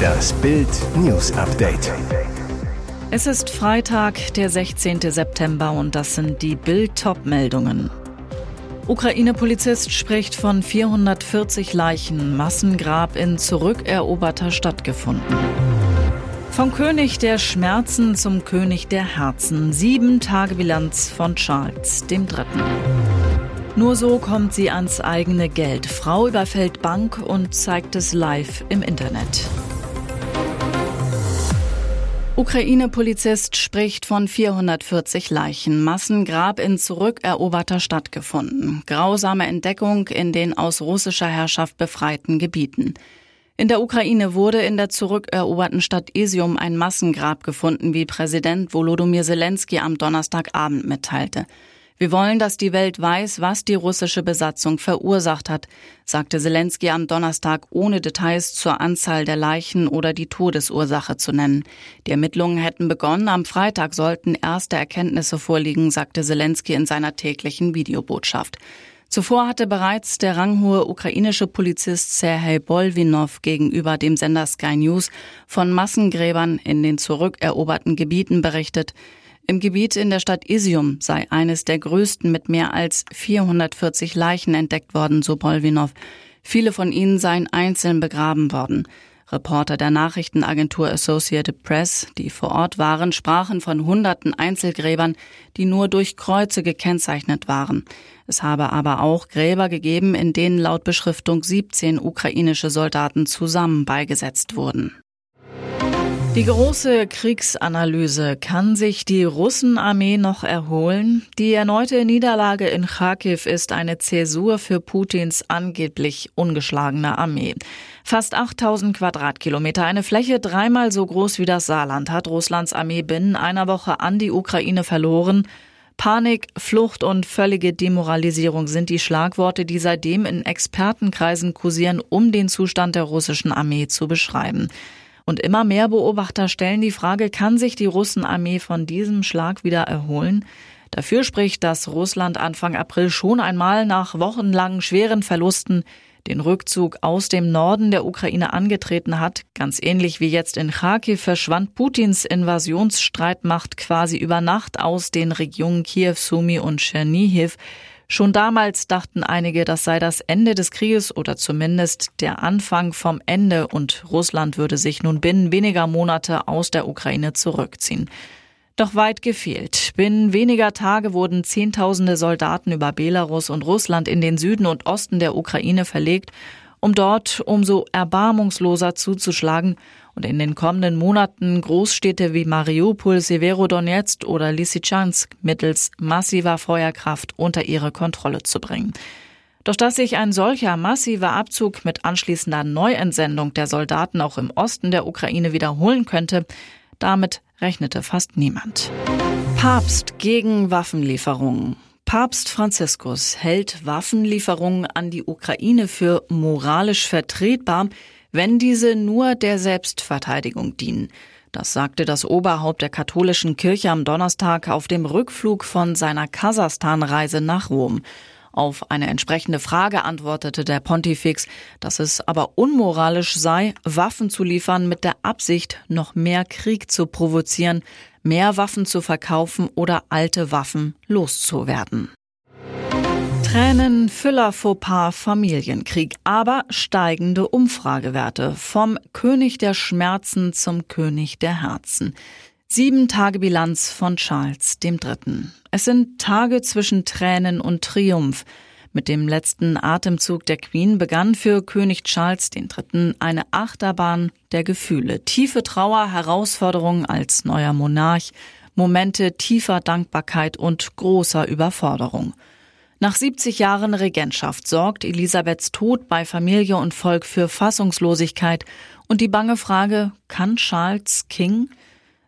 Das Bild News Update. Es ist Freitag, der 16. September und das sind die Bild meldungen Ukraine-Polizist spricht von 440 Leichen, Massengrab in zurückeroberter Stadt gefunden. Vom König der Schmerzen zum König der Herzen. Sieben Tage Bilanz von Charles dem Dritten. Nur so kommt sie ans eigene Geld. Frau überfällt Bank und zeigt es live im Internet. Ukraine-Polizist spricht von 440 Leichen. Massengrab in zurückeroberter Stadt gefunden. Grausame Entdeckung in den aus russischer Herrschaft befreiten Gebieten. In der Ukraine wurde in der zurückeroberten Stadt Isium ein Massengrab gefunden, wie Präsident Volodymyr Zelensky am Donnerstagabend mitteilte. Wir wollen, dass die Welt weiß, was die russische Besatzung verursacht hat, sagte Zelensky am Donnerstag, ohne Details zur Anzahl der Leichen oder die Todesursache zu nennen. Die Ermittlungen hätten begonnen. Am Freitag sollten erste Erkenntnisse vorliegen, sagte Zelensky in seiner täglichen Videobotschaft. Zuvor hatte bereits der ranghohe ukrainische Polizist Serhej Bolvinov gegenüber dem Sender Sky News von Massengräbern in den zurückeroberten Gebieten berichtet. Im Gebiet in der Stadt Isium sei eines der größten mit mehr als 440 Leichen entdeckt worden, so Bolvinov. Viele von ihnen seien einzeln begraben worden. Reporter der Nachrichtenagentur Associated Press, die vor Ort waren, sprachen von hunderten Einzelgräbern, die nur durch Kreuze gekennzeichnet waren. Es habe aber auch Gräber gegeben, in denen laut Beschriftung 17 ukrainische Soldaten zusammen beigesetzt wurden. Die große Kriegsanalyse. Kann sich die Russenarmee noch erholen? Die erneute Niederlage in Kharkiv ist eine Zäsur für Putins angeblich ungeschlagene Armee. Fast 8000 Quadratkilometer, eine Fläche dreimal so groß wie das Saarland, hat Russlands Armee binnen einer Woche an die Ukraine verloren. Panik, Flucht und völlige Demoralisierung sind die Schlagworte, die seitdem in Expertenkreisen kursieren, um den Zustand der russischen Armee zu beschreiben. Und immer mehr Beobachter stellen die Frage, kann sich die Russenarmee von diesem Schlag wieder erholen? Dafür spricht, dass Russland Anfang April schon einmal nach wochenlangen schweren Verlusten den Rückzug aus dem Norden der Ukraine angetreten hat. Ganz ähnlich wie jetzt in Kharkiv verschwand Putins Invasionsstreitmacht quasi über Nacht aus den Regionen Kiew, Sumi und Tschernihiv. Schon damals dachten einige, das sei das Ende des Krieges oder zumindest der Anfang vom Ende und Russland würde sich nun binnen weniger Monate aus der Ukraine zurückziehen. Doch weit gefehlt. Binnen weniger Tage wurden Zehntausende Soldaten über Belarus und Russland in den Süden und Osten der Ukraine verlegt um dort umso erbarmungsloser zuzuschlagen und in den kommenden Monaten Großstädte wie Mariupol, Severodonetsk oder Lysychansk mittels massiver Feuerkraft unter ihre Kontrolle zu bringen. Doch dass sich ein solcher massiver Abzug mit anschließender Neuentsendung der Soldaten auch im Osten der Ukraine wiederholen könnte, damit rechnete fast niemand. Papst gegen Waffenlieferungen. Papst Franziskus hält Waffenlieferungen an die Ukraine für moralisch vertretbar, wenn diese nur der Selbstverteidigung dienen. Das sagte das Oberhaupt der katholischen Kirche am Donnerstag auf dem Rückflug von seiner Kasachstan-Reise nach Rom. Auf eine entsprechende Frage antwortete der Pontifex, dass es aber unmoralisch sei, Waffen zu liefern mit der Absicht, noch mehr Krieg zu provozieren, mehr Waffen zu verkaufen oder alte Waffen loszuwerden. Tränen, Füller, Fauxpas, Familienkrieg, aber steigende Umfragewerte. Vom König der Schmerzen zum König der Herzen. Sieben Tage Bilanz von Charles III. Es sind Tage zwischen Tränen und Triumph. Mit dem letzten Atemzug der Queen begann für König Charles III. eine Achterbahn der Gefühle. Tiefe Trauer, Herausforderungen als neuer Monarch, Momente tiefer Dankbarkeit und großer Überforderung. Nach 70 Jahren Regentschaft sorgt Elisabeths Tod bei Familie und Volk für Fassungslosigkeit und die bange Frage, kann Charles King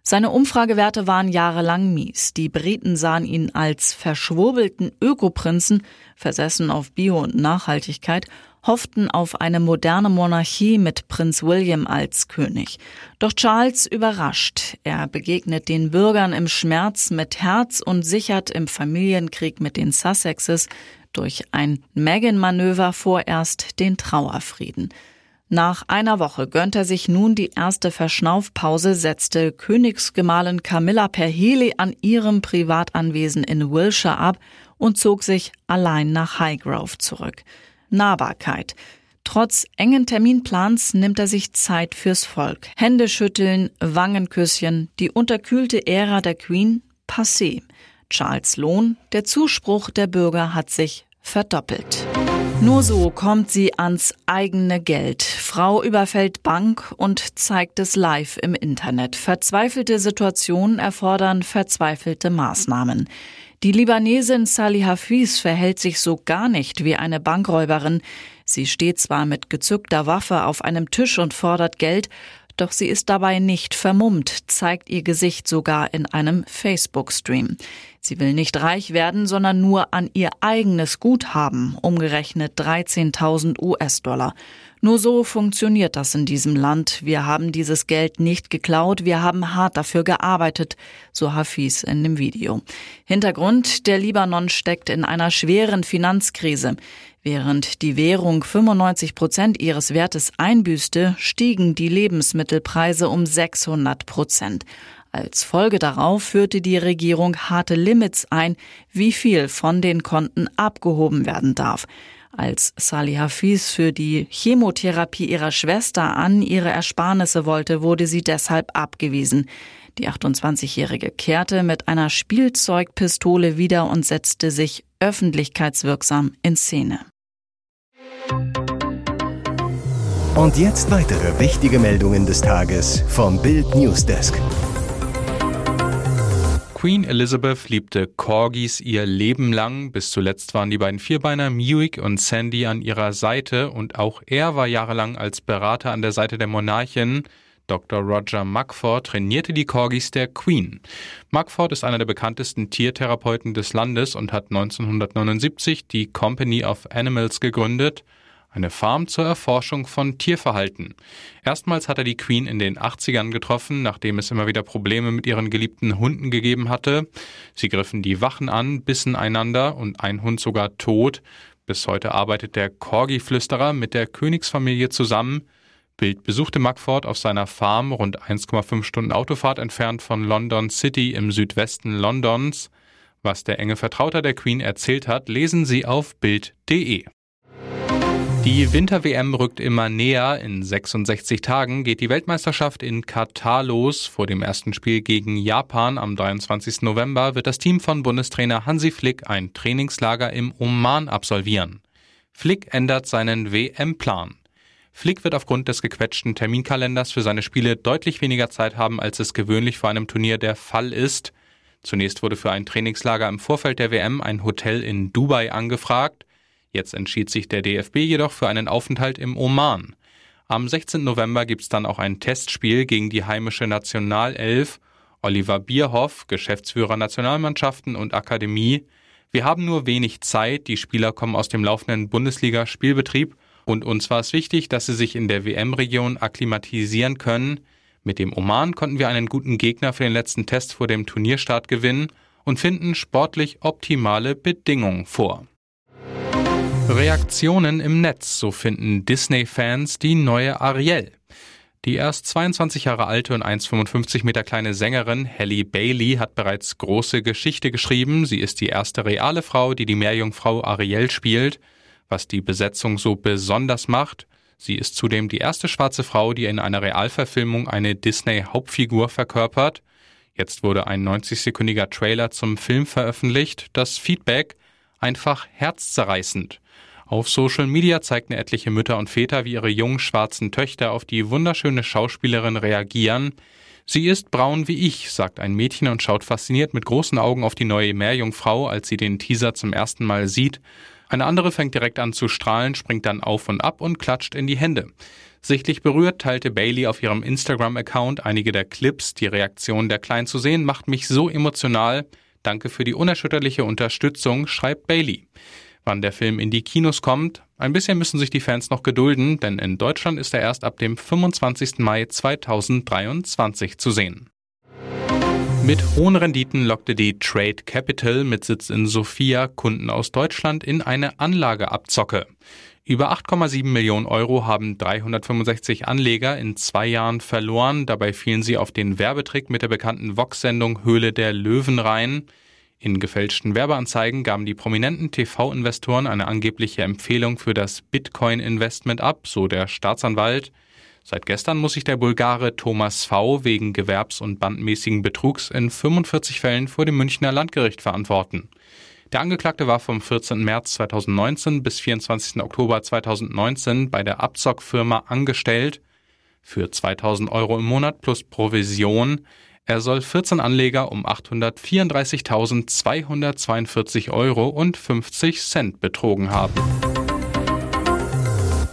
seine Umfragewerte waren jahrelang mies. Die Briten sahen ihn als verschwurbelten Ökoprinzen, versessen auf Bio und Nachhaltigkeit, hofften auf eine moderne Monarchie mit Prinz William als König. Doch Charles überrascht. Er begegnet den Bürgern im Schmerz mit Herz und sichert im Familienkrieg mit den Sussexes durch ein Meghan-Manöver vorerst den Trauerfrieden. Nach einer Woche gönnt er sich nun die erste Verschnaufpause, setzte Königsgemahlin Camilla per Heli an ihrem Privatanwesen in Wilshire ab und zog sich allein nach Highgrove zurück. Nahbarkeit. Trotz engen Terminplans nimmt er sich Zeit fürs Volk. Händeschütteln, Wangenküsschen, die unterkühlte Ära der Queen, passé. Charles Lohn, der Zuspruch der Bürger hat sich verdoppelt. Nur so kommt sie ans eigene Geld. Frau überfällt Bank und zeigt es live im Internet. Verzweifelte Situationen erfordern verzweifelte Maßnahmen. Die Libanesin Salih Hafiz verhält sich so gar nicht wie eine Bankräuberin. Sie steht zwar mit gezückter Waffe auf einem Tisch und fordert Geld, doch sie ist dabei nicht vermummt, zeigt ihr Gesicht sogar in einem Facebook-Stream. Sie will nicht reich werden, sondern nur an ihr eigenes Guthaben, umgerechnet 13.000 US-Dollar. Nur so funktioniert das in diesem Land. Wir haben dieses Geld nicht geklaut, wir haben hart dafür gearbeitet, so Hafiz in dem Video. Hintergrund, der Libanon steckt in einer schweren Finanzkrise. Während die Währung 95 Prozent ihres Wertes einbüßte, stiegen die Lebensmittelpreise um 600 Prozent. Als Folge darauf führte die Regierung harte Limits ein, wie viel von den Konten abgehoben werden darf. Als Salih Hafiz für die Chemotherapie ihrer Schwester an ihre Ersparnisse wollte, wurde sie deshalb abgewiesen. Die 28-Jährige kehrte mit einer Spielzeugpistole wieder und setzte sich öffentlichkeitswirksam in Szene. Und jetzt weitere wichtige Meldungen des Tages vom Bild Newsdesk. Queen Elizabeth liebte Corgis ihr Leben lang. Bis zuletzt waren die beiden Vierbeiner Muick und Sandy an ihrer Seite und auch er war jahrelang als Berater an der Seite der Monarchin. Dr. Roger Mugford trainierte die Corgis der Queen. Mugford ist einer der bekanntesten Tiertherapeuten des Landes und hat 1979 die Company of Animals gegründet eine Farm zur Erforschung von Tierverhalten. Erstmals hat er die Queen in den 80ern getroffen, nachdem es immer wieder Probleme mit ihren geliebten Hunden gegeben hatte. Sie griffen die Wachen an, bissen einander und ein Hund sogar tot. Bis heute arbeitet der Corgi-Flüsterer mit der Königsfamilie zusammen. Bild besuchte Mugford auf seiner Farm, rund 1,5 Stunden Autofahrt entfernt von London City im Südwesten Londons. Was der enge Vertrauter der Queen erzählt hat, lesen Sie auf Bild.de. Die Winter-WM rückt immer näher. In 66 Tagen geht die Weltmeisterschaft in Katar los. Vor dem ersten Spiel gegen Japan am 23. November wird das Team von Bundestrainer Hansi Flick ein Trainingslager im Oman absolvieren. Flick ändert seinen WM-Plan. Flick wird aufgrund des gequetschten Terminkalenders für seine Spiele deutlich weniger Zeit haben, als es gewöhnlich vor einem Turnier der Fall ist. Zunächst wurde für ein Trainingslager im Vorfeld der WM ein Hotel in Dubai angefragt. Jetzt entschied sich der DFB jedoch für einen Aufenthalt im Oman. Am 16. November gibt's dann auch ein Testspiel gegen die heimische Nationalelf. Oliver Bierhoff, Geschäftsführer Nationalmannschaften und Akademie. Wir haben nur wenig Zeit, die Spieler kommen aus dem laufenden Bundesliga-Spielbetrieb und uns war es wichtig, dass sie sich in der WM-Region akklimatisieren können. Mit dem Oman konnten wir einen guten Gegner für den letzten Test vor dem Turnierstart gewinnen und finden sportlich optimale Bedingungen vor. Reaktionen im Netz, so finden Disney-Fans die neue Ariel. Die erst 22 Jahre alte und 1,55 Meter kleine Sängerin Halle Bailey hat bereits große Geschichte geschrieben. Sie ist die erste reale Frau, die die Meerjungfrau Ariel spielt, was die Besetzung so besonders macht. Sie ist zudem die erste schwarze Frau, die in einer Realverfilmung eine Disney-Hauptfigur verkörpert. Jetzt wurde ein 90-sekündiger Trailer zum Film veröffentlicht. Das Feedback einfach herzzerreißend. Auf Social Media zeigten etliche Mütter und Väter, wie ihre jungen schwarzen Töchter auf die wunderschöne Schauspielerin reagieren. Sie ist braun wie ich, sagt ein Mädchen und schaut fasziniert mit großen Augen auf die neue Meerjungfrau, als sie den Teaser zum ersten Mal sieht. Eine andere fängt direkt an zu strahlen, springt dann auf und ab und klatscht in die Hände. Sichtlich berührt teilte Bailey auf ihrem Instagram-Account einige der Clips. Die Reaktion der Kleinen zu sehen macht mich so emotional. Danke für die unerschütterliche Unterstützung, schreibt Bailey wann der Film in die Kinos kommt. Ein bisschen müssen sich die Fans noch gedulden, denn in Deutschland ist er erst ab dem 25. Mai 2023 zu sehen. Mit hohen Renditen lockte die Trade Capital mit Sitz in Sofia Kunden aus Deutschland in eine Anlageabzocke. Über 8,7 Millionen Euro haben 365 Anleger in zwei Jahren verloren. Dabei fielen sie auf den Werbetrick mit der bekannten Vox-Sendung Höhle der Löwen rein. In gefälschten Werbeanzeigen gaben die prominenten TV-Investoren eine angebliche Empfehlung für das Bitcoin-Investment ab, so der Staatsanwalt. Seit gestern muss sich der Bulgare Thomas V. wegen gewerbs- und bandmäßigen Betrugs in 45 Fällen vor dem Münchner Landgericht verantworten. Der Angeklagte war vom 14. März 2019 bis 24. Oktober 2019 bei der Abzockfirma angestellt für 2000 Euro im Monat plus Provision. Er soll 14 Anleger um 834.242 Euro und 50 Cent betrogen haben.